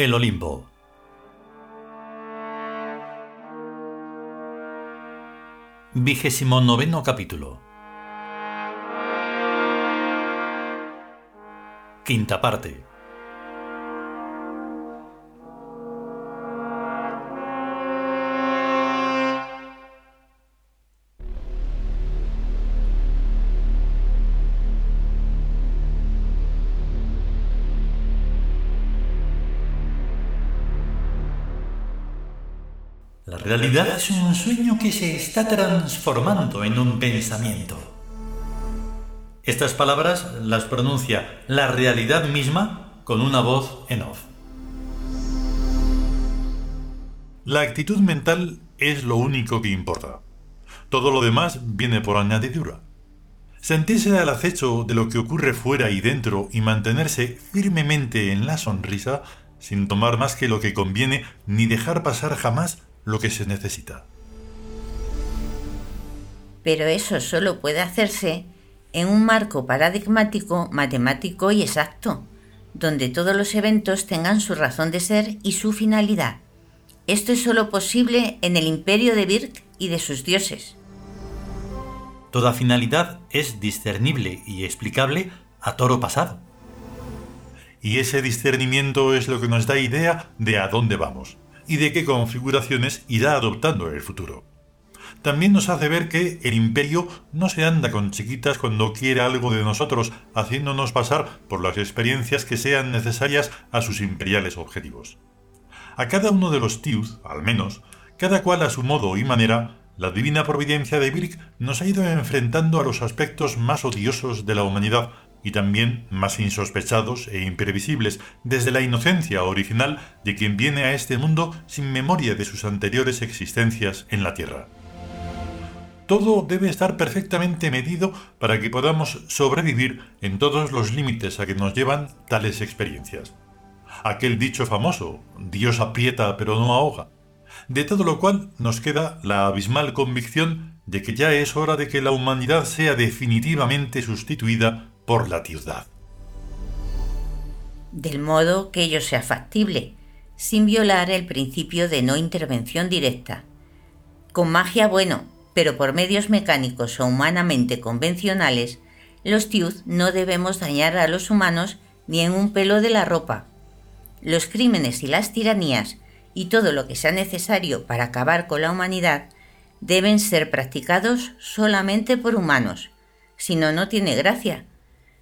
El Olimpo. Vigésimo noveno capítulo. Quinta parte. Realidad es un sueño que se está transformando en un pensamiento. Estas palabras las pronuncia la realidad misma con una voz en off. La actitud mental es lo único que importa. Todo lo demás viene por añadidura. Sentirse al acecho de lo que ocurre fuera y dentro y mantenerse firmemente en la sonrisa, sin tomar más que lo que conviene ni dejar pasar jamás lo que se necesita. Pero eso solo puede hacerse en un marco paradigmático, matemático y exacto, donde todos los eventos tengan su razón de ser y su finalidad. Esto es solo posible en el imperio de Birk y de sus dioses. Toda finalidad es discernible y explicable a toro pasado. Y ese discernimiento es lo que nos da idea de a dónde vamos y de qué configuraciones irá adoptando el futuro. También nos hace ver que el imperio no se anda con chiquitas cuando quiere algo de nosotros, haciéndonos pasar por las experiencias que sean necesarias a sus imperiales objetivos. A cada uno de los Tius, al menos, cada cual a su modo y manera, la divina providencia de Birk nos ha ido enfrentando a los aspectos más odiosos de la humanidad y también más insospechados e imprevisibles desde la inocencia original de quien viene a este mundo sin memoria de sus anteriores existencias en la Tierra. Todo debe estar perfectamente medido para que podamos sobrevivir en todos los límites a que nos llevan tales experiencias. Aquel dicho famoso, Dios aprieta pero no ahoga. De todo lo cual nos queda la abismal convicción de que ya es hora de que la humanidad sea definitivamente sustituida por la ciudad. Del modo que ello sea factible, sin violar el principio de no intervención directa. Con magia, bueno, pero por medios mecánicos o humanamente convencionales, los Tiud no debemos dañar a los humanos ni en un pelo de la ropa. Los crímenes y las tiranías y todo lo que sea necesario para acabar con la humanidad deben ser practicados solamente por humanos, si no, no tiene gracia,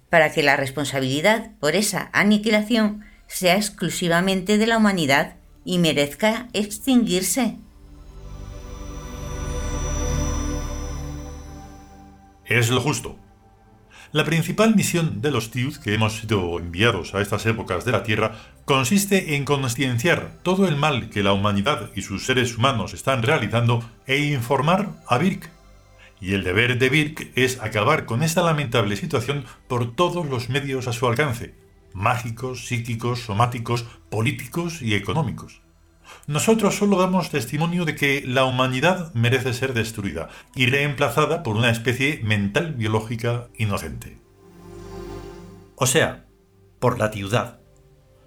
para que la responsabilidad por esa aniquilación sea exclusivamente de la humanidad y merezca extinguirse. Es lo justo. La principal misión de los Tiud que hemos sido enviados a estas épocas de la Tierra consiste en conscienciar todo el mal que la humanidad y sus seres humanos están realizando e informar a Birk y el deber de Birk es acabar con esta lamentable situación por todos los medios a su alcance, mágicos, psíquicos, somáticos, políticos y económicos. Nosotros solo damos testimonio de que la humanidad merece ser destruida y reemplazada por una especie mental biológica inocente. O sea, por la tiudad.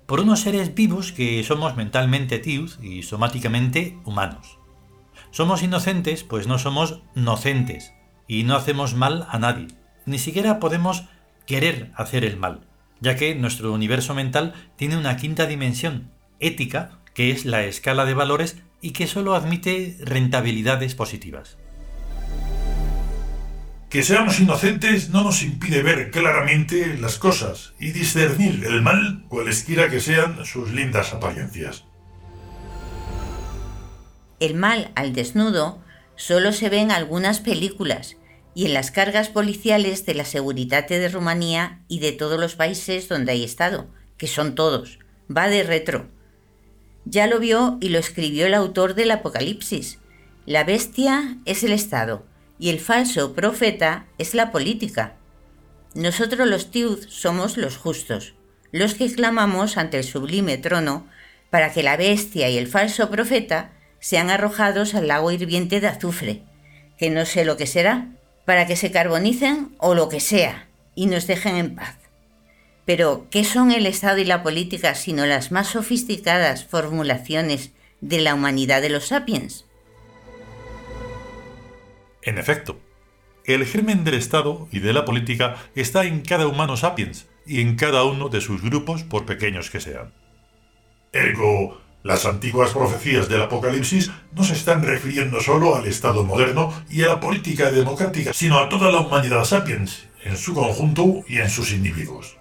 Por unos seres vivos que somos mentalmente tiud y somáticamente humanos. Somos inocentes, pues no somos nocentes, y no hacemos mal a nadie. Ni siquiera podemos querer hacer el mal, ya que nuestro universo mental tiene una quinta dimensión, ética, que es la escala de valores y que solo admite rentabilidades positivas. Que seamos inocentes no nos impide ver claramente las cosas y discernir el mal cualesquiera que sean sus lindas apariencias. El mal al desnudo solo se ve en algunas películas y en las cargas policiales de la seguridad de Rumanía y de todos los países donde hay estado, que son todos. Va de retro. Ya lo vio y lo escribió el autor del Apocalipsis. La bestia es el Estado y el falso profeta es la política. Nosotros los Tiud somos los justos, los que clamamos ante el sublime trono para que la bestia y el falso profeta sean arrojados al lago hirviente de azufre, que no sé lo que será, para que se carbonicen o lo que sea, y nos dejen en paz. Pero, ¿qué son el Estado y la política sino las más sofisticadas formulaciones de la humanidad de los sapiens? En efecto, el germen del Estado y de la política está en cada humano sapiens y en cada uno de sus grupos, por pequeños que sean. Ergo, las antiguas profecías del Apocalipsis no se están refiriendo solo al Estado moderno y a la política democrática, sino a toda la humanidad sapiens, en su conjunto y en sus individuos.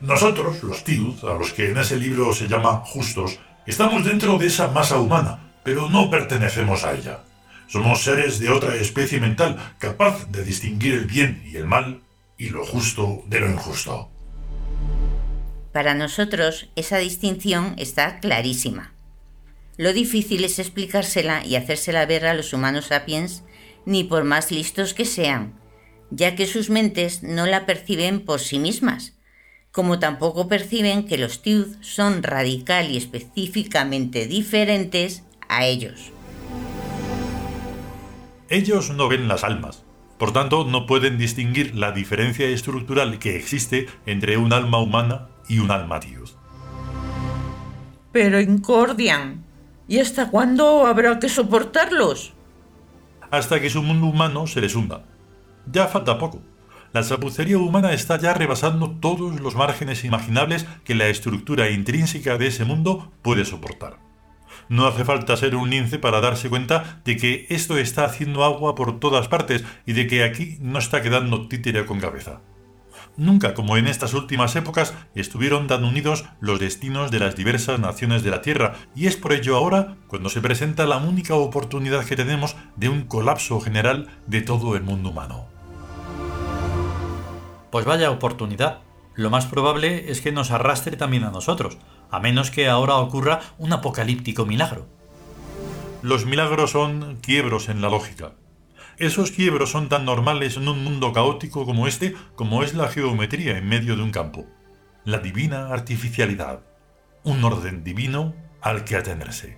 Nosotros, los Tiud, a los que en ese libro se llama justos, estamos dentro de esa masa humana, pero no pertenecemos a ella. Somos seres de otra especie mental capaz de distinguir el bien y el mal y lo justo de lo injusto. Para nosotros esa distinción está clarísima. Lo difícil es explicársela y hacérsela ver a los humanos sapiens, ni por más listos que sean, ya que sus mentes no la perciben por sí mismas, como tampoco perciben que los Tiud son radical y específicamente diferentes a ellos. Ellos no ven las almas, por tanto no pueden distinguir la diferencia estructural que existe entre un alma humana y un alma Dios. Pero Incordian, ¿y hasta cuándo habrá que soportarlos? Hasta que su mundo humano se les hunda. Ya falta poco. La chapucería humana está ya rebasando todos los márgenes imaginables que la estructura intrínseca de ese mundo puede soportar. No hace falta ser un lince para darse cuenta de que esto está haciendo agua por todas partes y de que aquí no está quedando títere con cabeza. Nunca como en estas últimas épocas estuvieron tan unidos los destinos de las diversas naciones de la Tierra, y es por ello ahora cuando se presenta la única oportunidad que tenemos de un colapso general de todo el mundo humano. Pues vaya oportunidad. Lo más probable es que nos arrastre también a nosotros, a menos que ahora ocurra un apocalíptico milagro. Los milagros son quiebros en la lógica. Esos quiebros son tan normales en un mundo caótico como este como es la geometría en medio de un campo. La divina artificialidad. Un orden divino al que atenerse.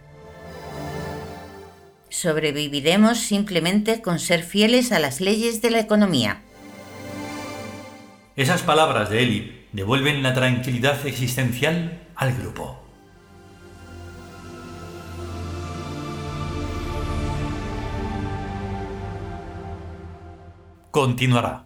Sobreviviremos simplemente con ser fieles a las leyes de la economía. Esas palabras de Eli devuelven la tranquilidad existencial al grupo. Continuará.